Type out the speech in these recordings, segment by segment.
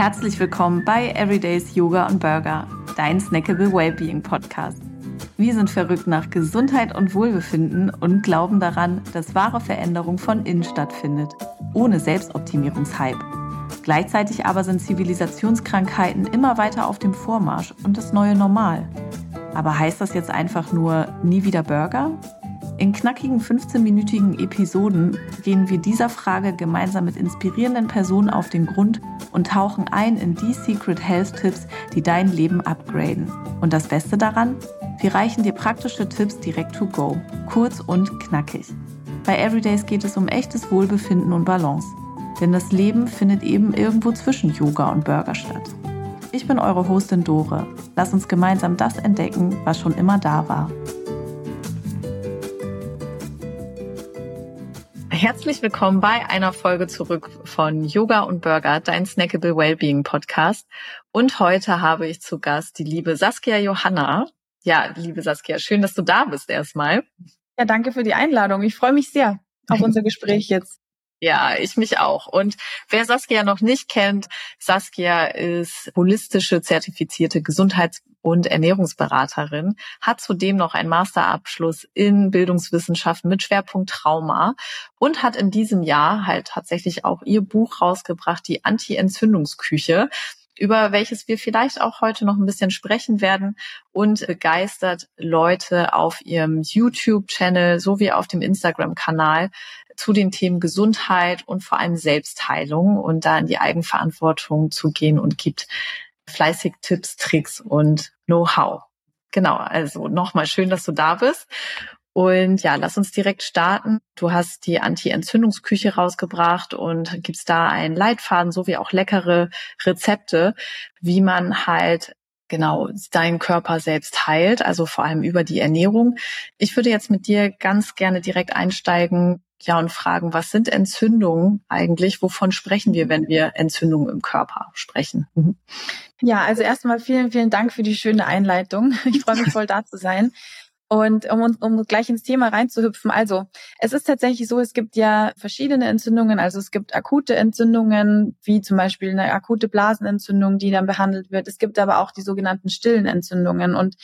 Herzlich willkommen bei Everydays Yoga und Burger, dein Snackable Wellbeing Podcast. Wir sind verrückt nach Gesundheit und Wohlbefinden und glauben daran, dass wahre Veränderung von innen stattfindet, ohne Selbstoptimierungshype. Gleichzeitig aber sind Zivilisationskrankheiten immer weiter auf dem Vormarsch und das neue Normal. Aber heißt das jetzt einfach nur nie wieder Burger? In knackigen 15-minütigen Episoden gehen wir dieser Frage gemeinsam mit inspirierenden Personen auf den Grund und tauchen ein in die Secret Health Tipps, die dein Leben upgraden. Und das Beste daran? Wir reichen dir praktische Tipps direkt to go, kurz und knackig. Bei Everydays geht es um echtes Wohlbefinden und Balance. Denn das Leben findet eben irgendwo zwischen Yoga und Burger statt. Ich bin eure Hostin Dore. Lass uns gemeinsam das entdecken, was schon immer da war. Herzlich willkommen bei einer Folge zurück von Yoga und Burger, dein Snackable Wellbeing Podcast. Und heute habe ich zu Gast die liebe Saskia Johanna. Ja, liebe Saskia, schön, dass du da bist erstmal. Ja, danke für die Einladung. Ich freue mich sehr auf unser Gespräch jetzt. Ja, ich mich auch. Und wer Saskia noch nicht kennt, Saskia ist holistische zertifizierte Gesundheits- und Ernährungsberaterin, hat zudem noch einen Masterabschluss in Bildungswissenschaften mit Schwerpunkt Trauma und hat in diesem Jahr halt tatsächlich auch ihr Buch rausgebracht, die Anti-Entzündungsküche über welches wir vielleicht auch heute noch ein bisschen sprechen werden und begeistert Leute auf ihrem YouTube-Channel sowie auf dem Instagram-Kanal zu den Themen Gesundheit und vor allem Selbstheilung und da in die Eigenverantwortung zu gehen und gibt fleißig Tipps, Tricks und Know-how. Genau, also nochmal schön, dass du da bist. Und ja, lass uns direkt starten. Du hast die Anti-Entzündungsküche rausgebracht und gibst da einen Leitfaden sowie auch leckere Rezepte, wie man halt genau deinen Körper selbst heilt, also vor allem über die Ernährung. Ich würde jetzt mit dir ganz gerne direkt einsteigen, ja, und fragen, was sind Entzündungen eigentlich? Wovon sprechen wir, wenn wir Entzündungen im Körper sprechen? Mhm. Ja, also erstmal vielen, vielen Dank für die schöne Einleitung. Ich freue mich voll da zu sein. Und um, um gleich ins Thema reinzuhüpfen, also es ist tatsächlich so, es gibt ja verschiedene Entzündungen. Also es gibt akute Entzündungen, wie zum Beispiel eine akute Blasenentzündung, die dann behandelt wird. Es gibt aber auch die sogenannten stillen Entzündungen und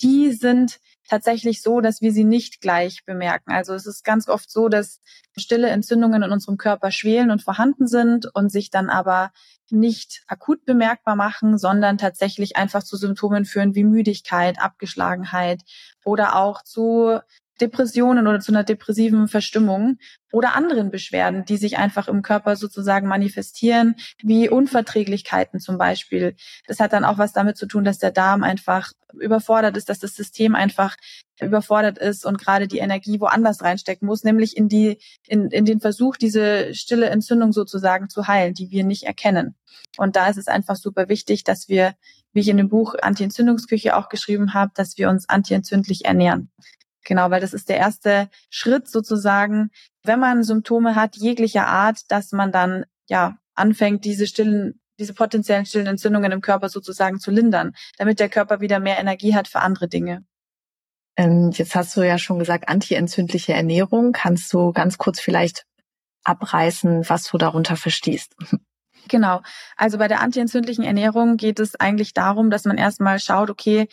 die sind tatsächlich so, dass wir sie nicht gleich bemerken. Also es ist ganz oft so, dass stille Entzündungen in unserem Körper schwelen und vorhanden sind und sich dann aber nicht akut bemerkbar machen, sondern tatsächlich einfach zu Symptomen führen wie Müdigkeit, Abgeschlagenheit oder auch zu Depressionen oder zu einer depressiven Verstimmung oder anderen Beschwerden, die sich einfach im Körper sozusagen manifestieren, wie Unverträglichkeiten zum Beispiel. Das hat dann auch was damit zu tun, dass der Darm einfach überfordert ist, dass das System einfach überfordert ist und gerade die Energie woanders reinstecken muss, nämlich in die, in, in den Versuch, diese stille Entzündung sozusagen zu heilen, die wir nicht erkennen. Und da ist es einfach super wichtig, dass wir, wie ich in dem Buch Anti-Entzündungsküche auch geschrieben habe, dass wir uns antientzündlich ernähren. Genau, weil das ist der erste Schritt sozusagen, wenn man Symptome hat, jeglicher Art, dass man dann ja anfängt, diese stillen, diese potenziellen stillen Entzündungen im Körper sozusagen zu lindern, damit der Körper wieder mehr Energie hat für andere Dinge. Ähm, jetzt hast du ja schon gesagt, antientzündliche Ernährung. Kannst du ganz kurz vielleicht abreißen, was du darunter verstehst? Genau. Also bei der antientzündlichen Ernährung geht es eigentlich darum, dass man erstmal schaut, okay,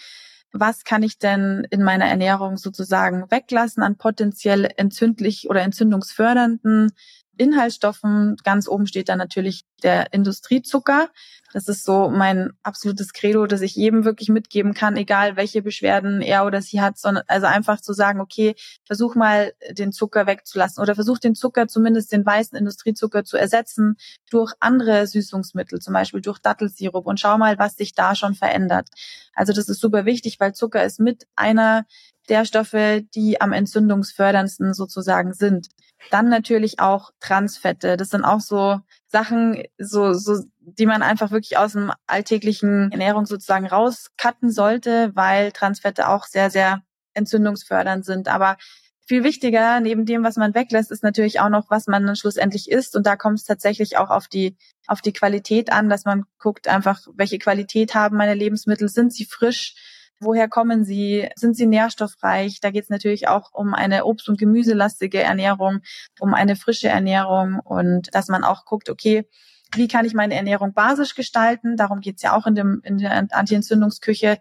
was kann ich denn in meiner Ernährung sozusagen weglassen an potenziell entzündlich oder entzündungsfördernden Inhaltsstoffen. Ganz oben steht dann natürlich der Industriezucker. Das ist so mein absolutes Credo, dass ich jedem wirklich mitgeben kann, egal welche Beschwerden er oder sie hat, sondern also einfach zu sagen, okay, versuch mal den Zucker wegzulassen oder versuch den Zucker, zumindest den weißen Industriezucker zu ersetzen durch andere Süßungsmittel, zum Beispiel durch Dattelsirup und schau mal, was sich da schon verändert. Also das ist super wichtig, weil Zucker ist mit einer der Stoffe, die am entzündungsförderndsten sozusagen sind. Dann natürlich auch Transfette. Das sind auch so Sachen, so, so, die man einfach wirklich aus dem alltäglichen Ernährung sozusagen rauscutten sollte, weil Transfette auch sehr, sehr entzündungsfördernd sind. Aber viel wichtiger, neben dem, was man weglässt, ist natürlich auch noch, was man dann schlussendlich isst. Und da kommt es tatsächlich auch auf die, auf die Qualität an, dass man guckt einfach, welche Qualität haben meine Lebensmittel, sind sie frisch, Woher kommen sie? Sind sie nährstoffreich? Da geht es natürlich auch um eine obst- und gemüselastige Ernährung, um eine frische Ernährung und dass man auch guckt, okay, wie kann ich meine Ernährung basisch gestalten? Darum geht's ja auch in, dem, in der Anti-Entzündungsküche,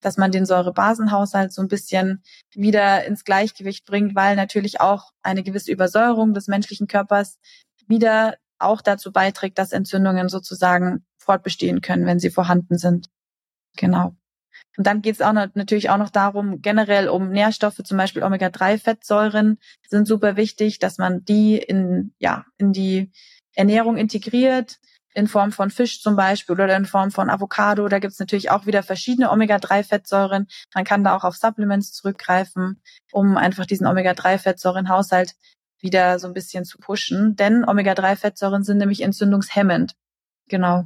dass man den Säurebasenhaushalt so ein bisschen wieder ins Gleichgewicht bringt, weil natürlich auch eine gewisse Übersäuerung des menschlichen Körpers wieder auch dazu beiträgt, dass Entzündungen sozusagen fortbestehen können, wenn sie vorhanden sind. Genau. Und dann geht es auch noch, natürlich auch noch darum, generell um Nährstoffe, zum Beispiel Omega-3-Fettsäuren sind super wichtig, dass man die in, ja, in die Ernährung integriert, in Form von Fisch zum Beispiel oder in Form von Avocado. Da gibt es natürlich auch wieder verschiedene Omega-3-Fettsäuren. Man kann da auch auf Supplements zurückgreifen, um einfach diesen Omega-3-Fettsäurenhaushalt wieder so ein bisschen zu pushen. Denn Omega-3-Fettsäuren sind nämlich entzündungshemmend. Genau.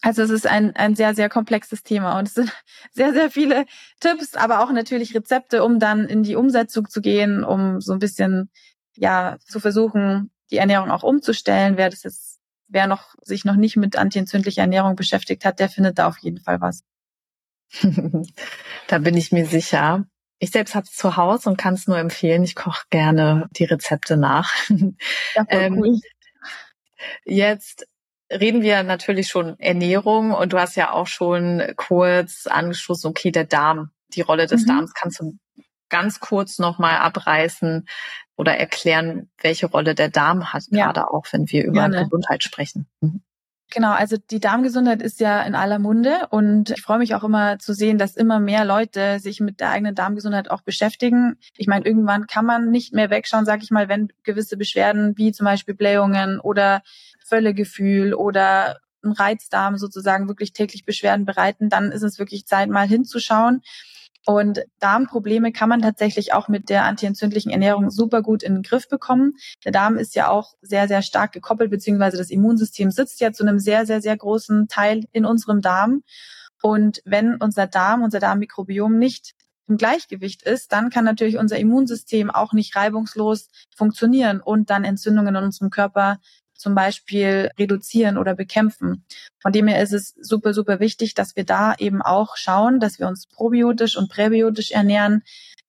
Also es ist ein, ein sehr, sehr komplexes Thema und es sind sehr, sehr viele Tipps, aber auch natürlich Rezepte, um dann in die Umsetzung zu gehen, um so ein bisschen, ja, zu versuchen, die Ernährung auch umzustellen. Wer das jetzt, wer noch, sich noch nicht mit antientzündlicher Ernährung beschäftigt hat, der findet da auf jeden Fall was. da bin ich mir sicher. Ich selbst habe es zu Hause und kann es nur empfehlen. Ich koche gerne die Rezepte nach. Ja, ähm, cool. Jetzt reden wir natürlich schon Ernährung und du hast ja auch schon kurz angeschlossen, okay, der Darm, die Rolle des mhm. Darms kannst du ganz kurz nochmal abreißen oder erklären, welche Rolle der Darm hat, ja. gerade auch wenn wir über Gerne. Gesundheit sprechen. Mhm. Genau, also die Darmgesundheit ist ja in aller Munde und ich freue mich auch immer zu sehen, dass immer mehr Leute sich mit der eigenen Darmgesundheit auch beschäftigen. Ich meine, irgendwann kann man nicht mehr wegschauen, sag ich mal, wenn gewisse Beschwerden wie zum Beispiel Blähungen oder Völlegefühl oder ein Reizdarm sozusagen wirklich täglich Beschwerden bereiten, dann ist es wirklich Zeit, mal hinzuschauen. Und Darmprobleme kann man tatsächlich auch mit der antientzündlichen Ernährung super gut in den Griff bekommen. Der Darm ist ja auch sehr, sehr stark gekoppelt, beziehungsweise das Immunsystem sitzt ja zu einem sehr, sehr, sehr großen Teil in unserem Darm. Und wenn unser Darm, unser Darmmikrobiom nicht im Gleichgewicht ist, dann kann natürlich unser Immunsystem auch nicht reibungslos funktionieren und dann Entzündungen in unserem Körper zum Beispiel reduzieren oder bekämpfen. Von dem her ist es super, super wichtig, dass wir da eben auch schauen, dass wir uns probiotisch und präbiotisch ernähren.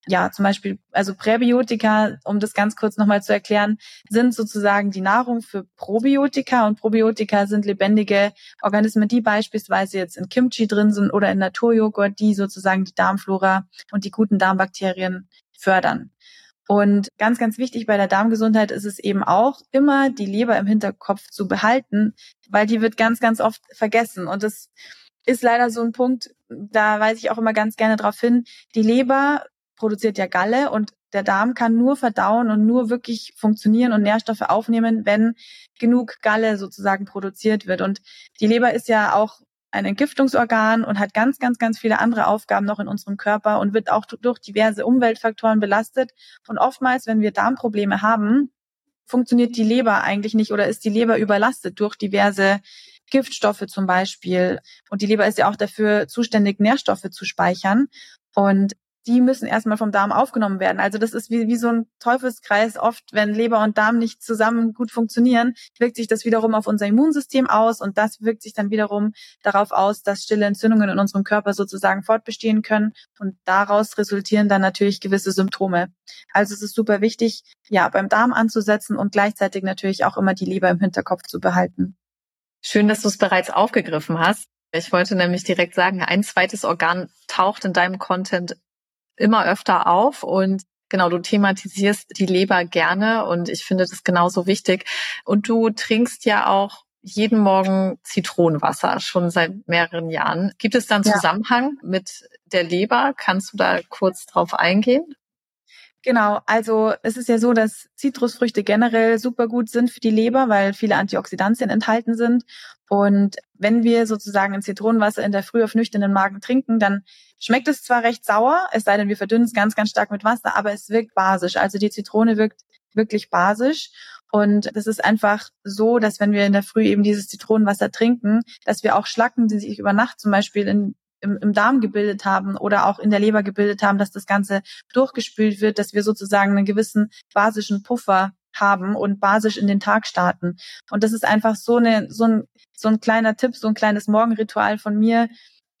Ja, zum Beispiel, also Präbiotika, um das ganz kurz nochmal zu erklären, sind sozusagen die Nahrung für Probiotika und Probiotika sind lebendige Organismen, die beispielsweise jetzt in Kimchi drin sind oder in Naturjoghurt, die sozusagen die Darmflora und die guten Darmbakterien fördern. Und ganz, ganz wichtig bei der Darmgesundheit ist es eben auch, immer die Leber im Hinterkopf zu behalten, weil die wird ganz, ganz oft vergessen. Und das ist leider so ein Punkt, da weise ich auch immer ganz gerne darauf hin. Die Leber produziert ja Galle und der Darm kann nur verdauen und nur wirklich funktionieren und Nährstoffe aufnehmen, wenn genug Galle sozusagen produziert wird. Und die Leber ist ja auch ein Entgiftungsorgan und hat ganz, ganz, ganz viele andere Aufgaben noch in unserem Körper und wird auch durch diverse Umweltfaktoren belastet. Und oftmals, wenn wir Darmprobleme haben, funktioniert die Leber eigentlich nicht oder ist die Leber überlastet durch diverse Giftstoffe zum Beispiel. Und die Leber ist ja auch dafür zuständig, Nährstoffe zu speichern. Und die müssen erstmal vom Darm aufgenommen werden. Also das ist wie, wie so ein Teufelskreis. Oft, wenn Leber und Darm nicht zusammen gut funktionieren, wirkt sich das wiederum auf unser Immunsystem aus und das wirkt sich dann wiederum darauf aus, dass stille Entzündungen in unserem Körper sozusagen fortbestehen können und daraus resultieren dann natürlich gewisse Symptome. Also es ist super wichtig, ja, beim Darm anzusetzen und gleichzeitig natürlich auch immer die Leber im Hinterkopf zu behalten. Schön, dass du es bereits aufgegriffen hast. Ich wollte nämlich direkt sagen, ein zweites Organ taucht in deinem Content immer öfter auf und Genau, du thematisierst die Leber gerne und ich finde das genauso wichtig. Und du trinkst ja auch jeden Morgen Zitronenwasser schon seit mehreren Jahren. Gibt es da einen Zusammenhang ja. mit der Leber? Kannst du da kurz drauf eingehen? Genau, also es ist ja so, dass Zitrusfrüchte generell super gut sind für die Leber, weil viele Antioxidantien enthalten sind. Und wenn wir sozusagen ein Zitronenwasser in der Früh auf nüchternen Magen trinken, dann schmeckt es zwar recht sauer, es sei denn, wir verdünnen es ganz, ganz stark mit Wasser, aber es wirkt basisch. Also die Zitrone wirkt wirklich basisch. Und das ist einfach so, dass wenn wir in der Früh eben dieses Zitronenwasser trinken, dass wir auch Schlacken, die sich über Nacht zum Beispiel in im, im Darm gebildet haben oder auch in der Leber gebildet haben, dass das Ganze durchgespült wird, dass wir sozusagen einen gewissen basischen Puffer haben und basisch in den Tag starten. Und das ist einfach so eine, so ein, so ein kleiner Tipp, so ein kleines Morgenritual von mir,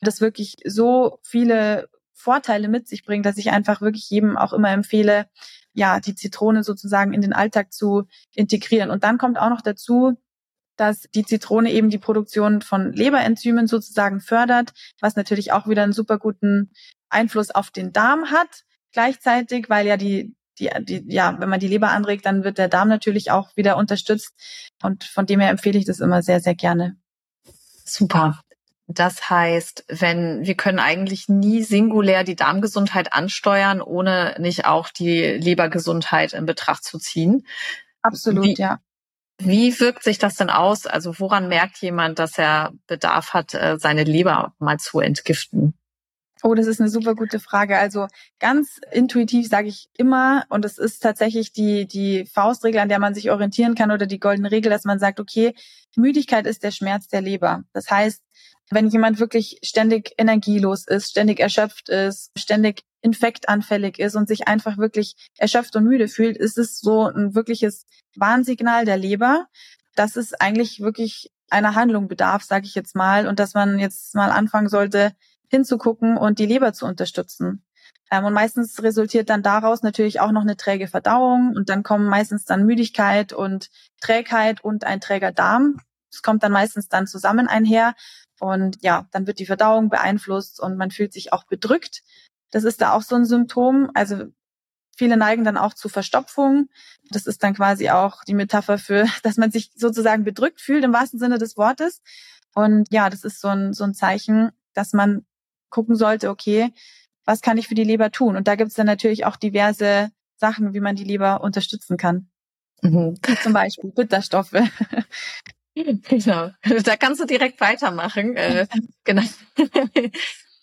das wirklich so viele Vorteile mit sich bringt, dass ich einfach wirklich jedem auch immer empfehle, ja, die Zitrone sozusagen in den Alltag zu integrieren. Und dann kommt auch noch dazu, dass die Zitrone eben die Produktion von Leberenzymen sozusagen fördert, was natürlich auch wieder einen super guten Einfluss auf den Darm hat. Gleichzeitig, weil ja die die, die, ja, wenn man die Leber anregt, dann wird der Darm natürlich auch wieder unterstützt. Und von dem her empfehle ich das immer sehr, sehr gerne. Super. Das heißt, wenn wir können eigentlich nie singulär die Darmgesundheit ansteuern, ohne nicht auch die Lebergesundheit in Betracht zu ziehen. Absolut, wie, ja. Wie wirkt sich das denn aus? Also woran merkt jemand, dass er Bedarf hat, äh, seine Leber mal zu entgiften? Oh, das ist eine super gute Frage. Also ganz intuitiv sage ich immer, und es ist tatsächlich die, die Faustregel, an der man sich orientieren kann oder die goldene Regel, dass man sagt, okay, Müdigkeit ist der Schmerz der Leber. Das heißt, wenn jemand wirklich ständig energielos ist, ständig erschöpft ist, ständig infektanfällig ist und sich einfach wirklich erschöpft und müde fühlt, ist es so ein wirkliches Warnsignal der Leber, dass es eigentlich wirklich einer Handlung bedarf, sage ich jetzt mal, und dass man jetzt mal anfangen sollte, hinzugucken und die Leber zu unterstützen. Ähm, und meistens resultiert dann daraus natürlich auch noch eine träge Verdauung und dann kommen meistens dann Müdigkeit und Trägheit und ein träger Darm. Es kommt dann meistens dann zusammen einher und ja, dann wird die Verdauung beeinflusst und man fühlt sich auch bedrückt. Das ist da auch so ein Symptom. Also viele neigen dann auch zu Verstopfung. Das ist dann quasi auch die Metapher für, dass man sich sozusagen bedrückt fühlt im wahrsten Sinne des Wortes. Und ja, das ist so ein, so ein Zeichen, dass man gucken sollte, okay, was kann ich für die Leber tun? Und da gibt es dann natürlich auch diverse Sachen, wie man die Leber unterstützen kann. Mhm. Zum Beispiel Bitterstoffe. Genau. Da kannst du direkt weitermachen. Äh, genau.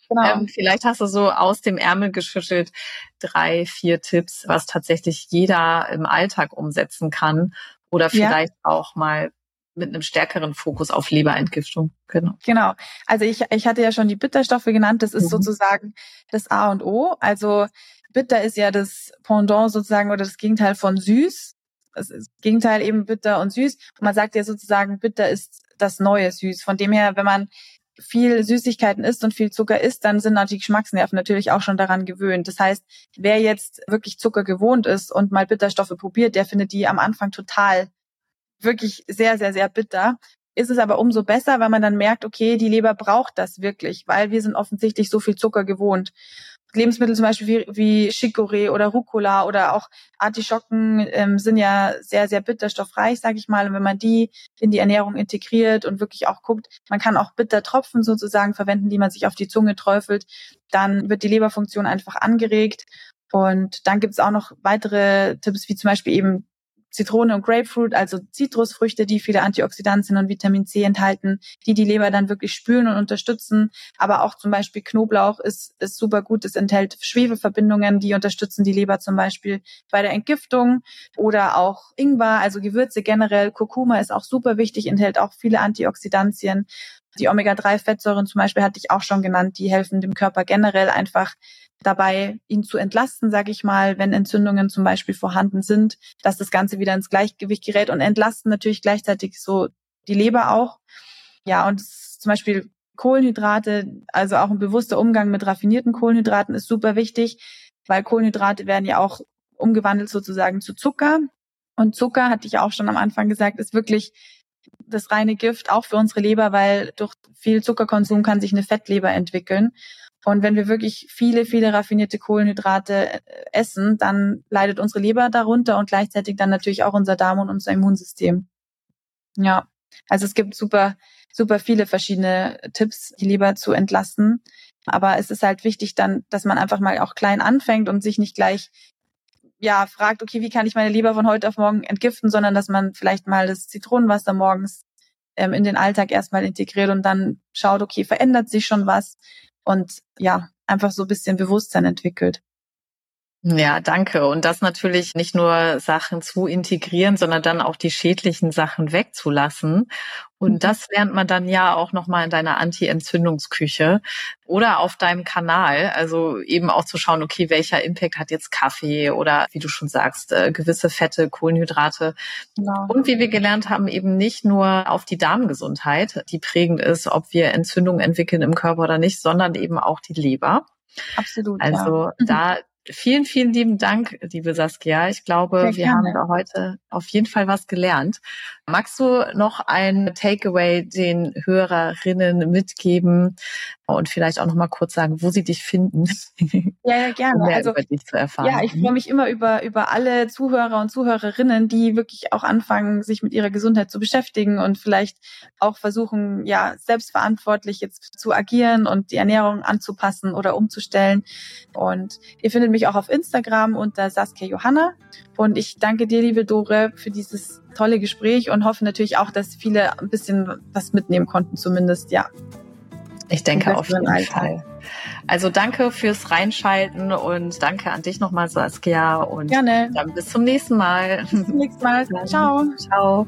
Genau. Ähm, vielleicht hast du so aus dem Ärmel geschüttelt drei, vier Tipps, was tatsächlich jeder im Alltag umsetzen kann oder vielleicht ja. auch mal mit einem stärkeren Fokus auf Leberentgiftung. Genau. Genau. Also ich, ich hatte ja schon die Bitterstoffe genannt. Das ist mhm. sozusagen das A und O. Also bitter ist ja das Pendant sozusagen oder das Gegenteil von süß. Das, ist das Gegenteil eben bitter und süß. Und man sagt ja sozusagen, bitter ist das neue Süß. Von dem her, wenn man viel Süßigkeiten isst und viel Zucker isst, dann sind die Geschmacksnerven natürlich auch schon daran gewöhnt. Das heißt, wer jetzt wirklich Zucker gewohnt ist und mal Bitterstoffe probiert, der findet die am Anfang total wirklich sehr, sehr, sehr bitter. Ist es aber umso besser, weil man dann merkt, okay, die Leber braucht das wirklich, weil wir sind offensichtlich so viel Zucker gewohnt. Lebensmittel zum Beispiel wie, wie Chicorée oder Rucola oder auch Artischocken ähm, sind ja sehr, sehr bitterstoffreich, sage ich mal. Und wenn man die in die Ernährung integriert und wirklich auch guckt, man kann auch Bittertropfen sozusagen verwenden, die man sich auf die Zunge träufelt, dann wird die Leberfunktion einfach angeregt. Und dann gibt's auch noch weitere Tipps, wie zum Beispiel eben Zitrone und Grapefruit, also Zitrusfrüchte, die viele Antioxidantien und Vitamin C enthalten, die die Leber dann wirklich spülen und unterstützen. Aber auch zum Beispiel Knoblauch ist, ist super gut. Es enthält Schwefelverbindungen, die unterstützen die Leber zum Beispiel bei der Entgiftung oder auch Ingwer, also Gewürze generell. Kurkuma ist auch super wichtig, enthält auch viele Antioxidantien. Die Omega-3-Fettsäuren zum Beispiel hatte ich auch schon genannt, die helfen dem Körper generell einfach dabei, ihn zu entlasten, sage ich mal, wenn Entzündungen zum Beispiel vorhanden sind, dass das Ganze wieder ins Gleichgewicht gerät und entlasten natürlich gleichzeitig so die Leber auch. Ja, und zum Beispiel Kohlenhydrate, also auch ein bewusster Umgang mit raffinierten Kohlenhydraten ist super wichtig, weil Kohlenhydrate werden ja auch umgewandelt sozusagen zu Zucker. Und Zucker, hatte ich auch schon am Anfang gesagt, ist wirklich das reine Gift, auch für unsere Leber, weil durch viel Zuckerkonsum kann sich eine Fettleber entwickeln. Und wenn wir wirklich viele, viele raffinierte Kohlenhydrate äh, essen, dann leidet unsere Leber darunter und gleichzeitig dann natürlich auch unser Darm und unser Immunsystem. Ja, also es gibt super, super viele verschiedene Tipps, die Leber zu entlasten. Aber es ist halt wichtig dann, dass man einfach mal auch klein anfängt und sich nicht gleich ja, fragt, okay, wie kann ich meine Leber von heute auf morgen entgiften, sondern dass man vielleicht mal das Zitronenwasser morgens ähm, in den Alltag erstmal integriert und dann schaut, okay, verändert sich schon was und ja, einfach so ein bisschen Bewusstsein entwickelt. Ja, danke. Und das natürlich nicht nur Sachen zu integrieren, sondern dann auch die schädlichen Sachen wegzulassen. Und mhm. das lernt man dann ja auch nochmal in deiner Anti-Entzündungsküche oder auf deinem Kanal. Also eben auch zu schauen, okay, welcher Impact hat jetzt Kaffee oder wie du schon sagst, äh, gewisse Fette, Kohlenhydrate. Genau. Und wie wir gelernt haben, eben nicht nur auf die Darmgesundheit, die prägend ist, ob wir Entzündungen entwickeln im Körper oder nicht, sondern eben auch die Leber. Absolut. Also ja. da vielen, vielen lieben Dank, liebe Saskia. Ich glaube, wir haben da heute auf jeden Fall was gelernt. Magst du noch ein Takeaway den Hörerinnen mitgeben und vielleicht auch noch mal kurz sagen, wo sie dich finden? Ja, ja gerne. Um also. Ja, ich freue mich immer über, über alle Zuhörer und Zuhörerinnen, die wirklich auch anfangen, sich mit ihrer Gesundheit zu beschäftigen und vielleicht auch versuchen, ja, selbstverantwortlich jetzt zu agieren und die Ernährung anzupassen oder umzustellen. Und ihr findet mich auch auf Instagram unter Saskia Johanna. Und ich danke dir, liebe Dore, für dieses tolle Gespräch und hoffe natürlich auch, dass viele ein bisschen was mitnehmen konnten, zumindest, ja. Ich denke auf jeden Alltag. Fall. Also danke fürs Reinschalten und danke an dich nochmal, Saskia. Und Gerne. dann bis zum nächsten Mal. Bis zum nächsten Mal. Ciao. Ciao.